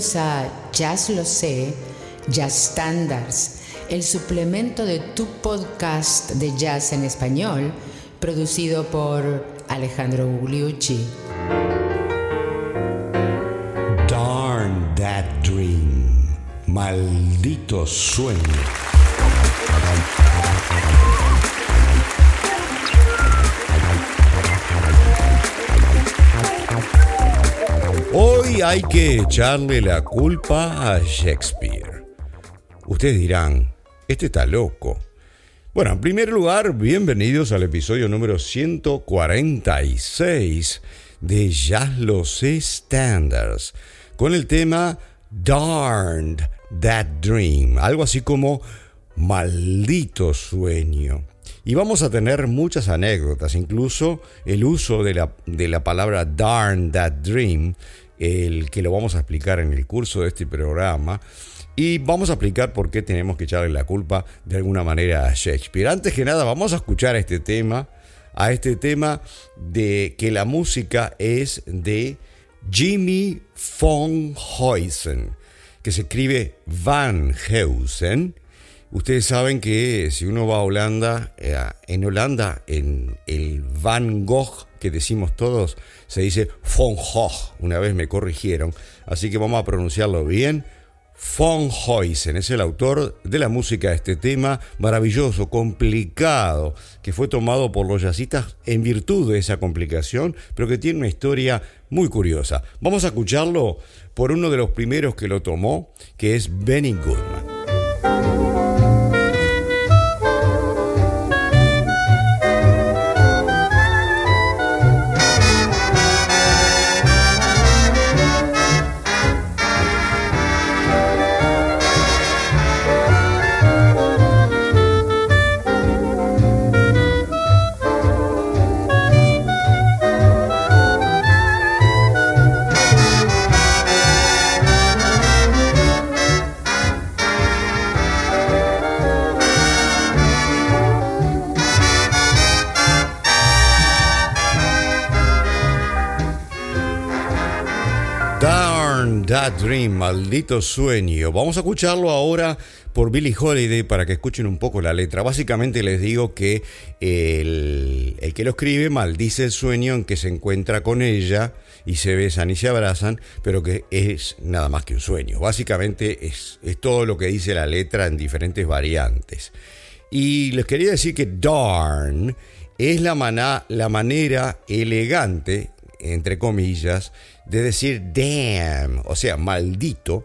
a Jazz Lo Sé, Jazz Standards, el suplemento de tu podcast de jazz en español, producido por Alejandro Gugliucci. Darn that dream, maldito sueño. Hay que echarle la culpa a Shakespeare. Ustedes dirán, este está loco. Bueno, en primer lugar, bienvenidos al episodio número 146 de Jazz Los Standards, con el tema Darned That Dream, algo así como maldito sueño. Y vamos a tener muchas anécdotas, incluso el uso de la, de la palabra darn that dream, el que lo vamos a explicar en el curso de este programa. Y vamos a explicar por qué tenemos que echarle la culpa de alguna manera a Shakespeare. Antes que nada, vamos a escuchar este tema, a este tema de que la música es de Jimmy von Heusen, que se escribe Van Heusen Ustedes saben que si uno va a Holanda, eh, en Holanda, en el Van Gogh que decimos todos, se dice Von Gogh. Una vez me corrigieron, así que vamos a pronunciarlo bien. Von Heusen es el autor de la música de este tema maravilloso, complicado, que fue tomado por los jazzistas en virtud de esa complicación, pero que tiene una historia muy curiosa. Vamos a escucharlo por uno de los primeros que lo tomó, que es Benny Goodman. Dream, maldito sueño. Vamos a escucharlo ahora por Billie Holiday para que escuchen un poco la letra. Básicamente les digo que el, el, que lo escribe maldice el sueño en que se encuentra con ella y se besan y se abrazan, pero que es nada más que un sueño. Básicamente es, es todo lo que dice la letra en diferentes variantes. Y les quería decir que darn es la, la manera elegante, entre comillas, de decir damn, o sea, maldito,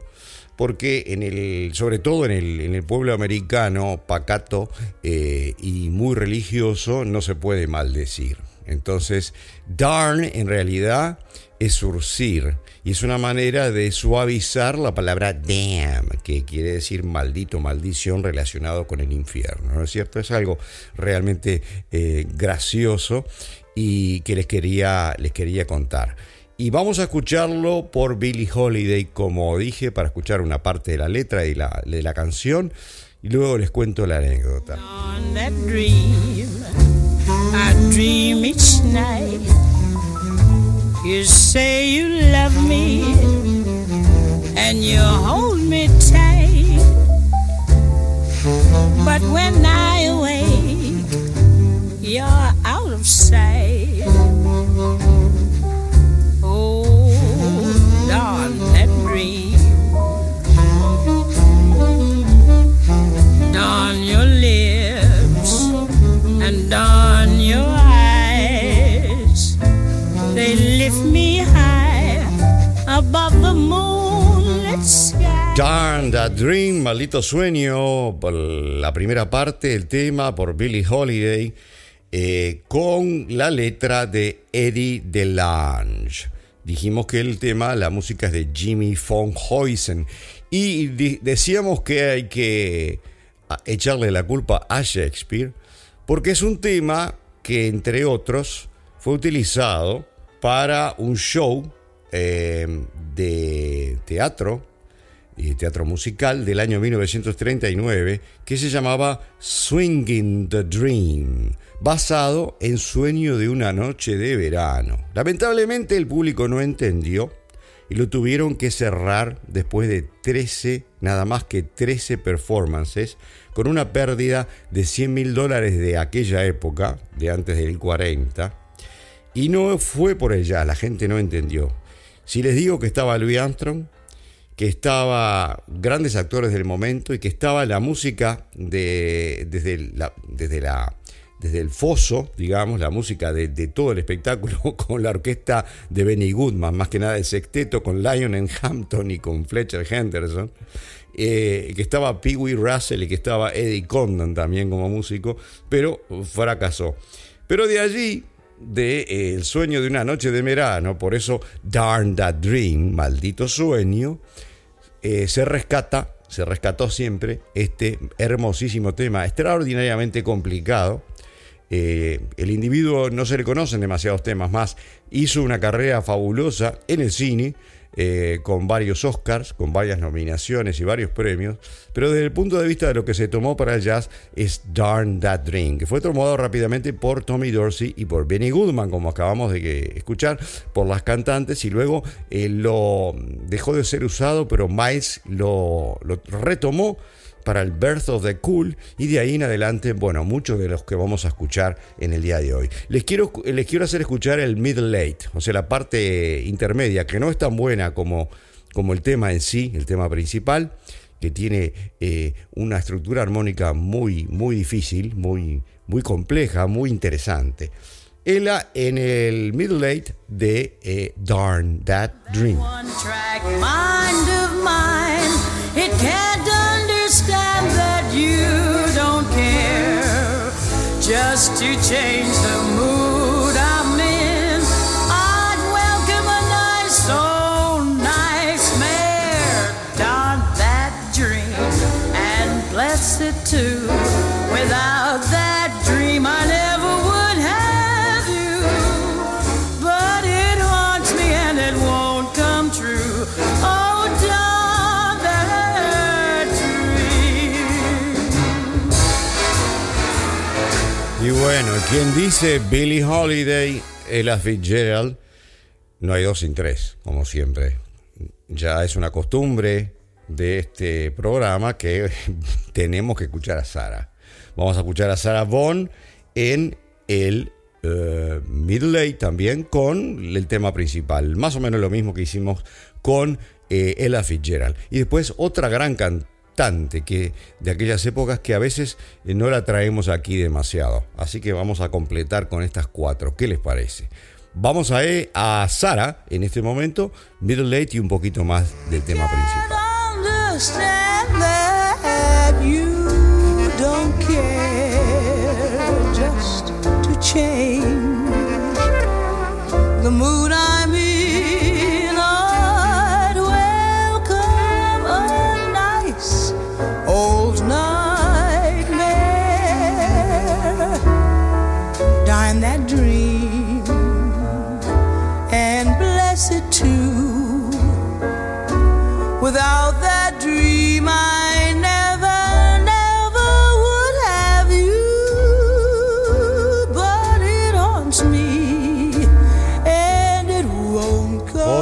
porque en el, sobre todo en el, en el pueblo americano, pacato eh, y muy religioso, no se puede maldecir. Entonces, darn en realidad es surcir y es una manera de suavizar la palabra damn, que quiere decir maldito, maldición relacionado con el infierno, ¿no es cierto? Es algo realmente eh, gracioso y que les quería, les quería contar. Y vamos a escucharlo por Billie Holiday, como dije, para escuchar una parte de la letra y la, de la canción. Y luego les cuento la anécdota. You say you love me and you hold me tight. Dream, Maldito Sueño, por la primera parte del tema por Billie Holiday, eh, con la letra de Eddie DeLange. Dijimos que el tema, la música es de Jimmy von Heusen. Y decíamos que hay que echarle la culpa a Shakespeare, porque es un tema que, entre otros, fue utilizado para un show eh, de teatro y teatro musical del año 1939 que se llamaba Swinging the Dream, basado en Sueño de una noche de verano. Lamentablemente el público no entendió y lo tuvieron que cerrar después de 13, nada más que 13 performances, con una pérdida de 100 mil dólares de aquella época, de antes del 40. Y no fue por ella, la gente no entendió. Si les digo que estaba Louis Armstrong, que estaba grandes actores del momento y que estaba la música de, desde, la, desde la desde el foso, digamos, la música de, todo el espectáculo con la orquesta de Benny Goodman, más que nada el sexteto con Lionel Hampton y con Fletcher Henderson, eh, que estaba Pee Wee Russell y que estaba Eddie Condon también como músico, pero fracasó. Pero de allí, de eh, El sueño de una noche de verano, por eso Darn That Dream, maldito sueño, eh, se rescata se rescató siempre este hermosísimo tema, extraordinariamente complicado, eh, el individuo no se le conocen demasiados temas más. Hizo una carrera fabulosa en el cine, eh, con varios Oscars, con varias nominaciones y varios premios, pero desde el punto de vista de lo que se tomó para el jazz es Darn That Dream, que fue tomado rápidamente por Tommy Dorsey y por Benny Goodman, como acabamos de escuchar, por las cantantes, y luego eh, lo dejó de ser usado, pero Miles lo, lo retomó para el Birth of the Cool y de ahí en adelante, bueno, muchos de los que vamos a escuchar en el día de hoy. Les quiero, les quiero hacer escuchar el Middle Late, o sea, la parte intermedia, que no es tan buena como, como el tema en sí, el tema principal, que tiene eh, una estructura armónica muy, muy difícil, muy, muy compleja, muy interesante. Ella en el Middle Late de eh, Darn That Dream. Just to change the mood quien dice Billie Holiday, Ella Fitzgerald, no hay dos sin tres, como siempre. Ya es una costumbre de este programa que tenemos que escuchar a Sara. Vamos a escuchar a Sara Vaughan en el uh, Middle también con el tema principal. Más o menos lo mismo que hicimos con eh, Ella Fitzgerald. Y después otra gran cantante que de aquellas épocas que a veces eh, no la traemos aquí demasiado. Así que vamos a completar con estas cuatro. ¿Qué les parece? Vamos a, eh, a Sara en este momento, Middle Late y un poquito más del tema principal.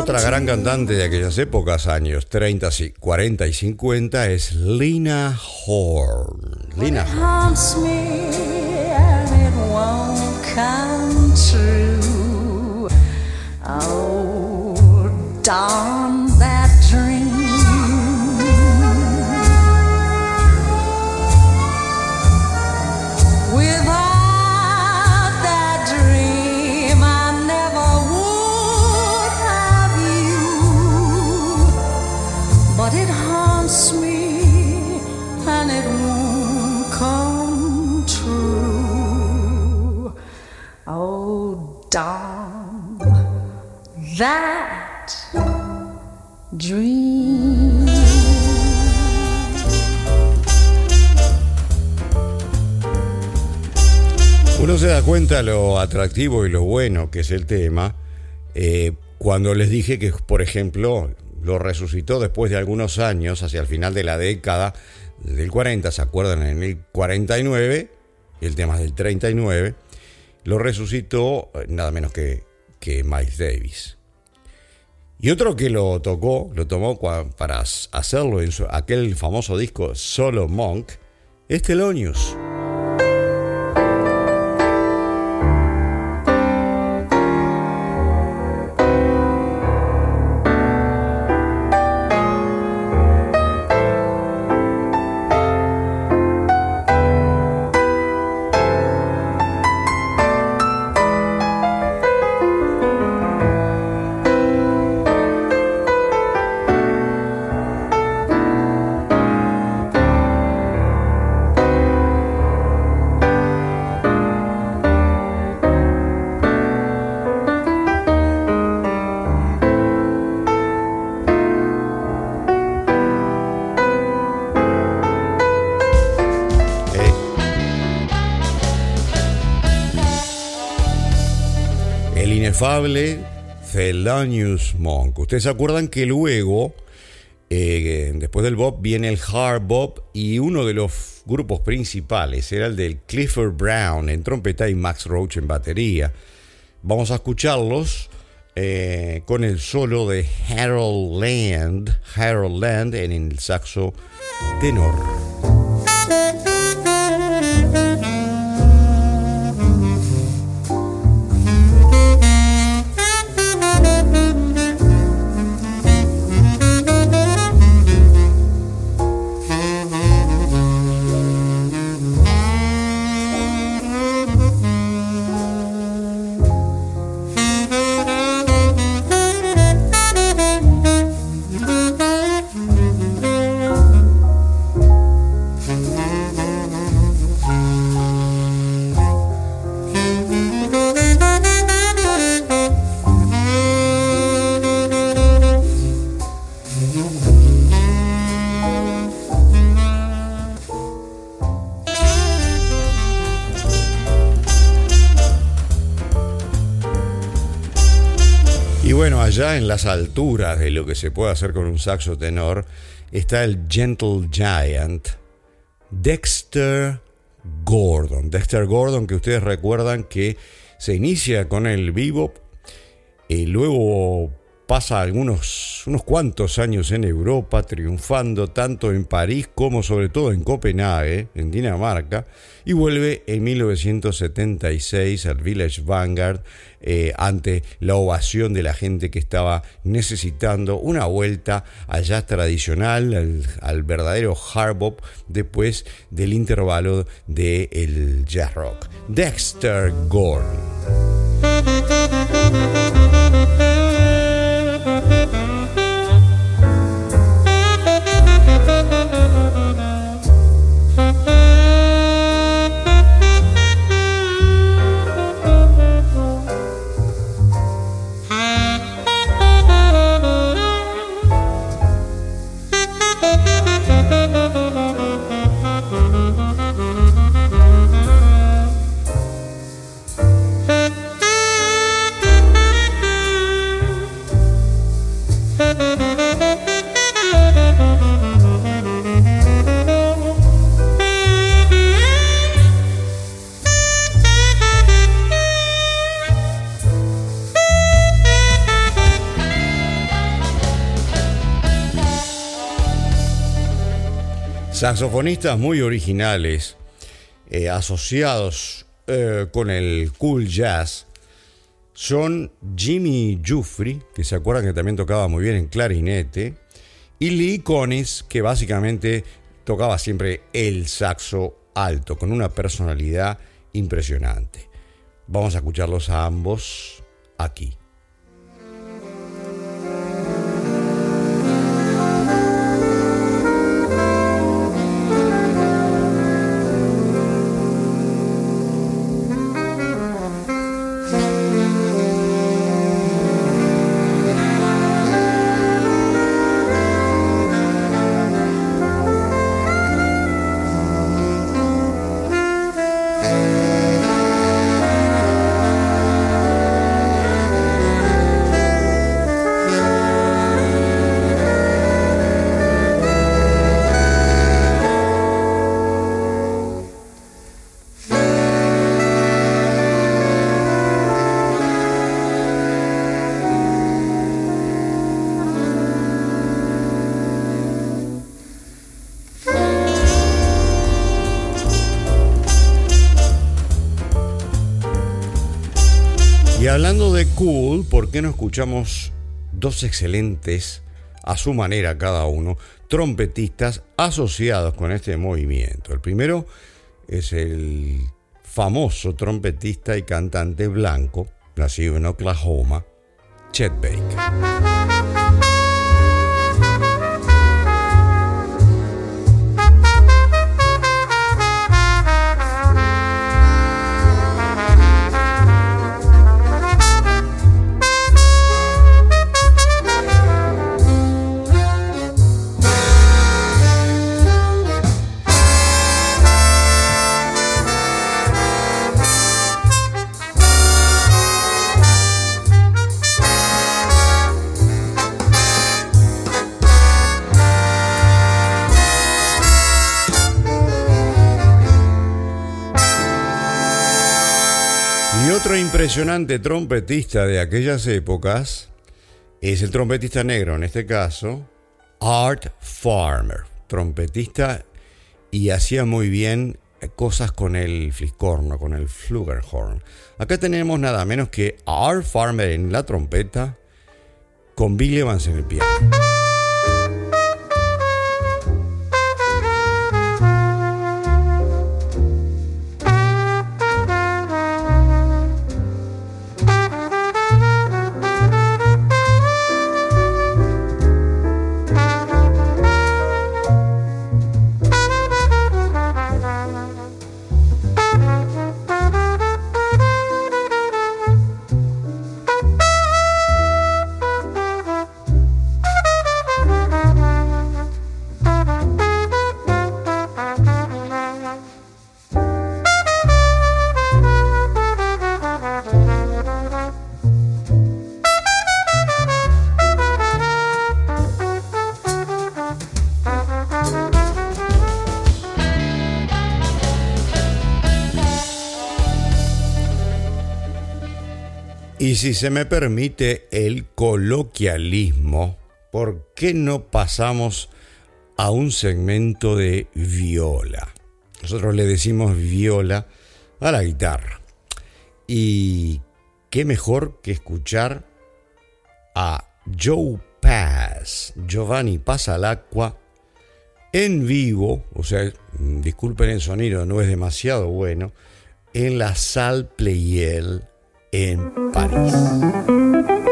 Otra gran cantante de aquellas épocas, años 30, 40 y 50, es Lina Horne. Lina Horne. Uno se da cuenta lo atractivo y lo bueno que es el tema eh, cuando les dije que, por ejemplo, lo resucitó después de algunos años, hacia el final de la década del 40, ¿se acuerdan? En el 49, el tema del 39, lo resucitó eh, nada menos que, que Miles Davis. Y otro que lo tocó, lo tomó para hacerlo en aquel famoso disco Solo Monk, es Inefable Thelonious Monk. Ustedes se acuerdan que luego, eh, después del Bob, viene el hard bop y uno de los grupos principales era el del Clifford Brown en trompeta y Max Roach en batería. Vamos a escucharlos eh, con el solo de Harold Land, Harold Land en el saxo tenor. En las alturas de lo que se puede hacer con un saxo tenor está el Gentle Giant Dexter Gordon. Dexter Gordon que ustedes recuerdan que se inicia con el bebop y luego pasa algunos unos cuantos años en Europa, triunfando tanto en París como sobre todo en Copenhague, en Dinamarca, y vuelve en 1976 al Village Vanguard eh, ante la ovación de la gente que estaba necesitando una vuelta al jazz tradicional, al, verdadero hard bop, después del intervalo del jazz rock. Dexter Gordon. Saxofonistas muy originales, eh, asociados eh, con el cool jazz, son Jimmy Jufrey, que se acuerdan que también tocaba muy bien en clarinete, y Lee Conis, que básicamente tocaba siempre el saxo alto, con una personalidad impresionante. Vamos a escucharlos a ambos aquí. Cool, ¿por qué no escuchamos dos excelentes, a su manera cada uno, trompetistas asociados con este movimiento? El primero es el famoso trompetista y cantante blanco, nacido en Oklahoma, Chet Baker. Impresionante trompetista de aquellas épocas es el trompetista negro, en este caso, Art Farmer, trompetista y hacía muy bien cosas con el fliscorno, con el flugelhorn. Acá tenemos nada menos que Art Farmer en la trompeta con Bill Evans en el piano. Y si se me permite el coloquialismo, ¿por qué no pasamos a un segmento de viola? Nosotros le decimos viola a la guitarra. Y qué mejor que escuchar a Joe Pass, Giovanni Pasalacqua, en vivo, o sea, disculpen el sonido, no es demasiado bueno, en la Salle Pleyel en París.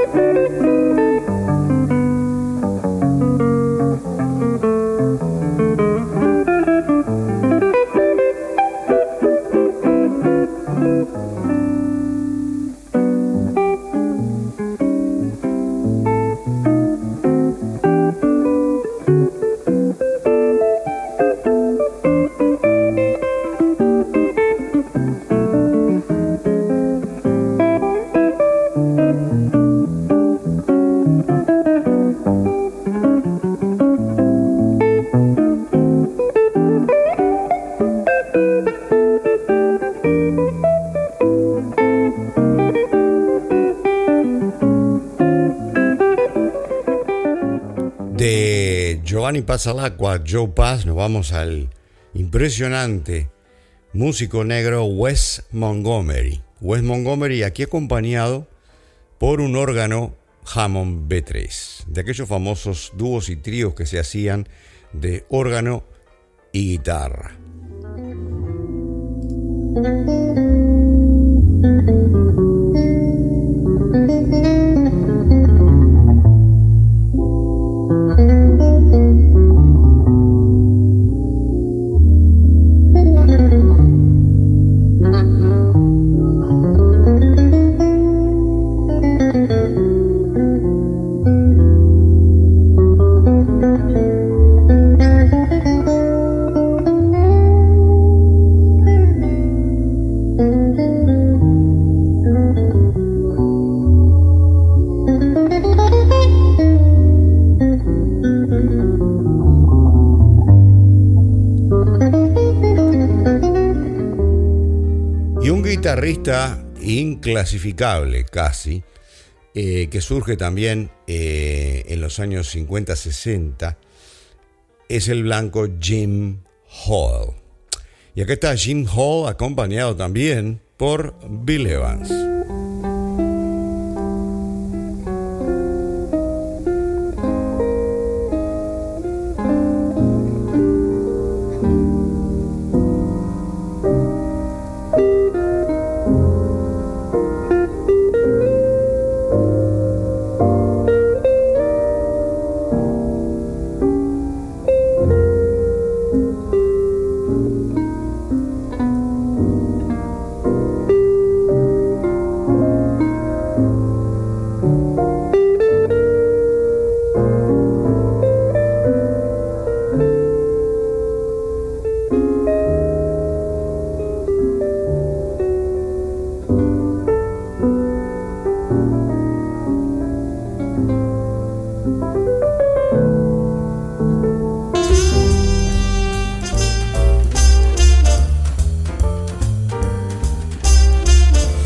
Giovanni Pasalacqua, Joe Pass, nos vamos al impresionante músico negro Wes Montgomery. Wes Montgomery aquí acompañado por un órgano Hammond B3, de aquellos famosos dúos y tríos que se hacían de órgano y guitarra. Inclasificable casi, eh, que surge también eh, en los años 50-60, es el blanco Jim Hall. Y acá está Jim Hall acompañado también por Bill Evans.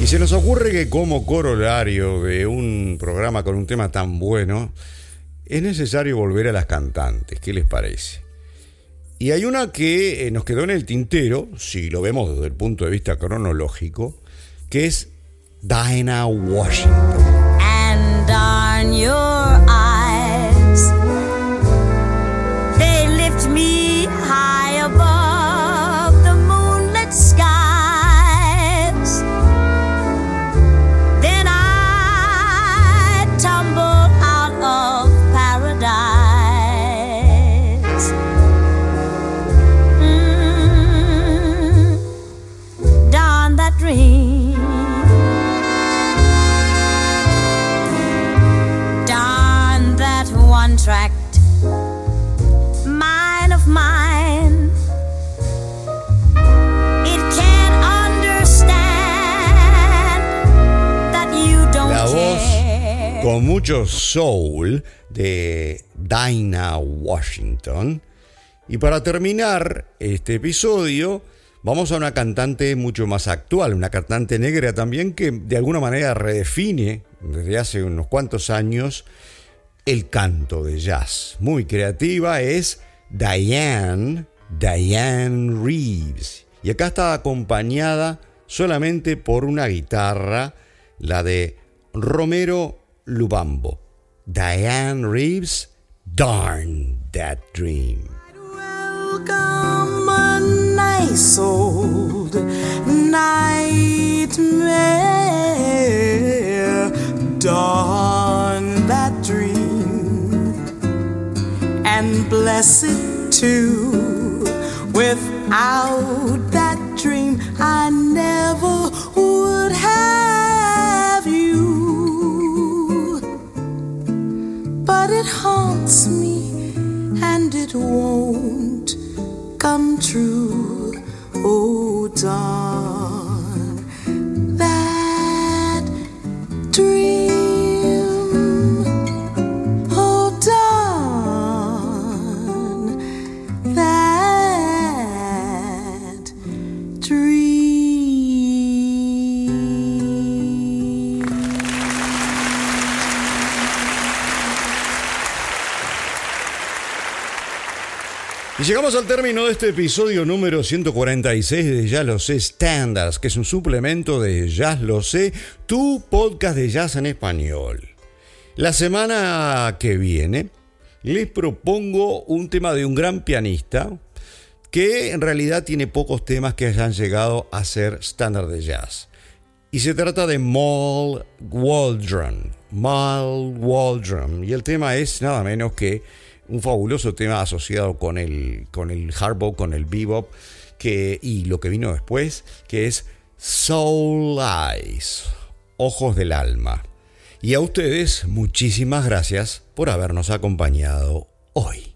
Se nos ocurre que como corolario de un programa con un tema tan bueno, es necesario volver a las cantantes. ¿Qué les parece? Y hay una que eh, nos quedó en el tintero, si lo vemos desde el punto de vista cronológico, que es Dinah Washington. Mucho soul de Dinah Washington. Y para terminar este episodio, vamos a una cantante mucho más actual, una cantante negra también que de alguna manera redefine desde hace unos cuantos años el canto de jazz. Muy creativa es Diane, Diane Reeves. Y acá está acompañada solamente por una guitarra, la de Romero Lubambo. Diane Reeves, Darn That Dream. Welcome a nice old nightmare. Dawn that dream and bless it too. Without that dream, I never haunts me and it won't come true. Oh, dawn llegamos al término de este episodio número 146 de Ya lo sé Standards, que es un suplemento de Ya lo sé, tu podcast de jazz en español. La semana que viene les propongo un tema de un gran pianista que en realidad tiene pocos temas que hayan llegado a ser estándar de jazz. Y se trata de Mal Waldron. Mal Waldron. Y el tema es nada menos que un fabuloso tema asociado con el, con el con el bebop, que, y lo que vino después, que es Soul Eyes, Ojos del Alma. Y a ustedes, muchísimas gracias por habernos acompañado hoy.